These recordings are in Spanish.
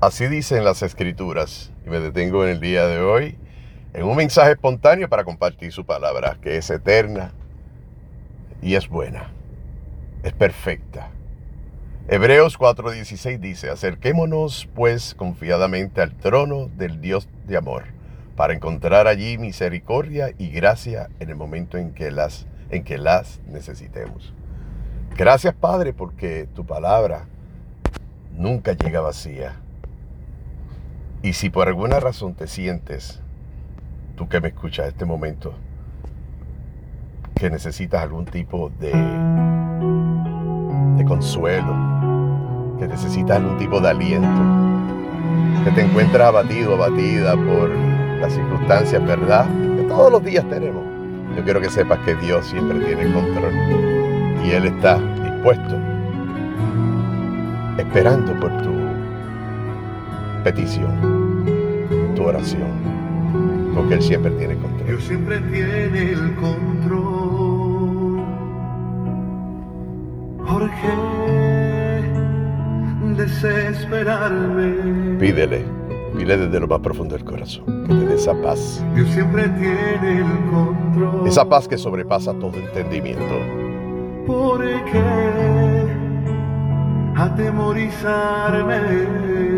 Así dicen las escrituras y me detengo en el día de hoy en un mensaje espontáneo para compartir su palabra, que es eterna y es buena, es perfecta. Hebreos 4:16 dice, acerquémonos pues confiadamente al trono del Dios de amor, para encontrar allí misericordia y gracia en el momento en que las, en que las necesitemos. Gracias Padre porque tu palabra nunca llega vacía y si por alguna razón te sientes, tú que me escuchas en este momento, que necesitas algún tipo de, consuelo, que necesitas algún tipo de aliento, que te encuentras abatido, abatida por las circunstancias, ¿verdad? Que todos los días tenemos. Yo quiero que sepas que Dios siempre tiene control y Él está dispuesto, esperando por tu petición, tu oración, porque Él siempre tiene control. Dios siempre tiene el control. ¿Por qué desesperarme? Pídele, pídele desde lo más profundo del corazón, que te dé esa paz. Dios siempre tiene el control. Esa paz que sobrepasa todo entendimiento. ¿Por qué atemorizarme?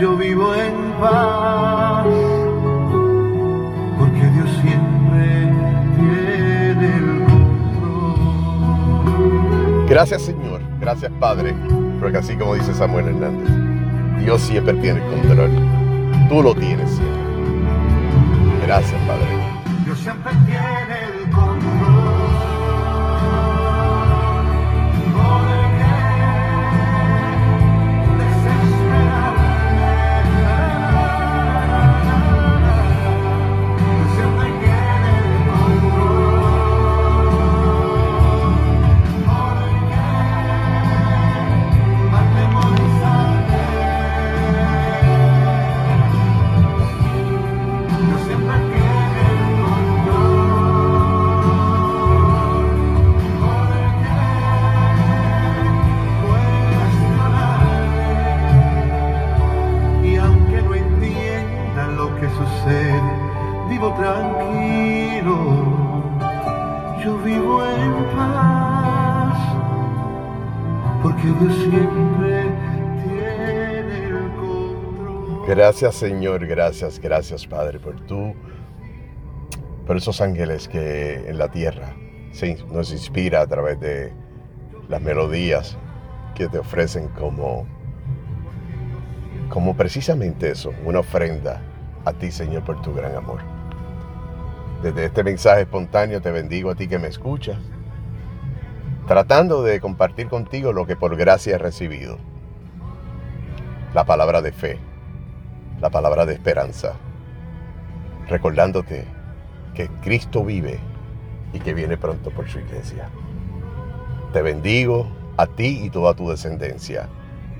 yo vivo en paz, porque Dios siempre tiene el control. Gracias Señor, gracias Padre, porque así como dice Samuel Hernández, Dios siempre tiene el control. Tú lo tienes siempre. Gracias Padre. Dios siempre porque Dios siempre tiene el control. Gracias Señor, gracias, gracias Padre por tú, por esos ángeles que en la tierra nos inspira a través de las melodías que te ofrecen como, como precisamente eso, una ofrenda a ti Señor por tu gran amor. Desde este mensaje espontáneo te bendigo a ti que me escuchas, tratando de compartir contigo lo que por gracia he recibido, la palabra de fe la palabra de esperanza, recordándote que Cristo vive y que viene pronto por su iglesia. Te bendigo a ti y toda tu descendencia.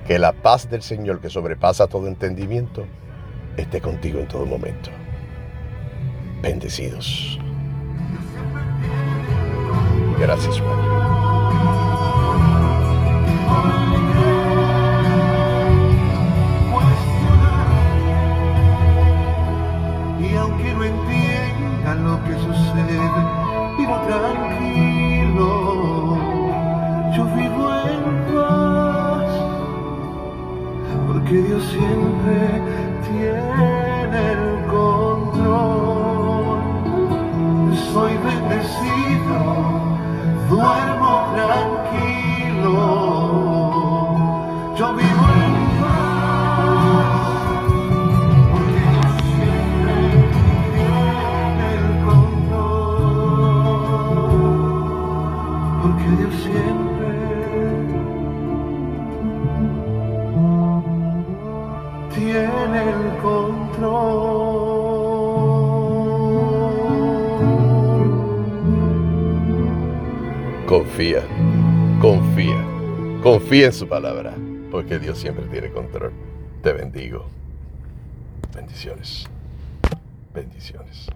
Que la paz del Señor que sobrepasa todo entendimiento esté contigo en todo momento. Bendecidos. Gracias, Padre. Entienda lo que sucede, vivo tranquilo, yo vivo en paz, porque Dios siempre tiene el control. el control. Confía, confía, confía en su palabra, porque Dios siempre tiene control. Te bendigo. Bendiciones. Bendiciones.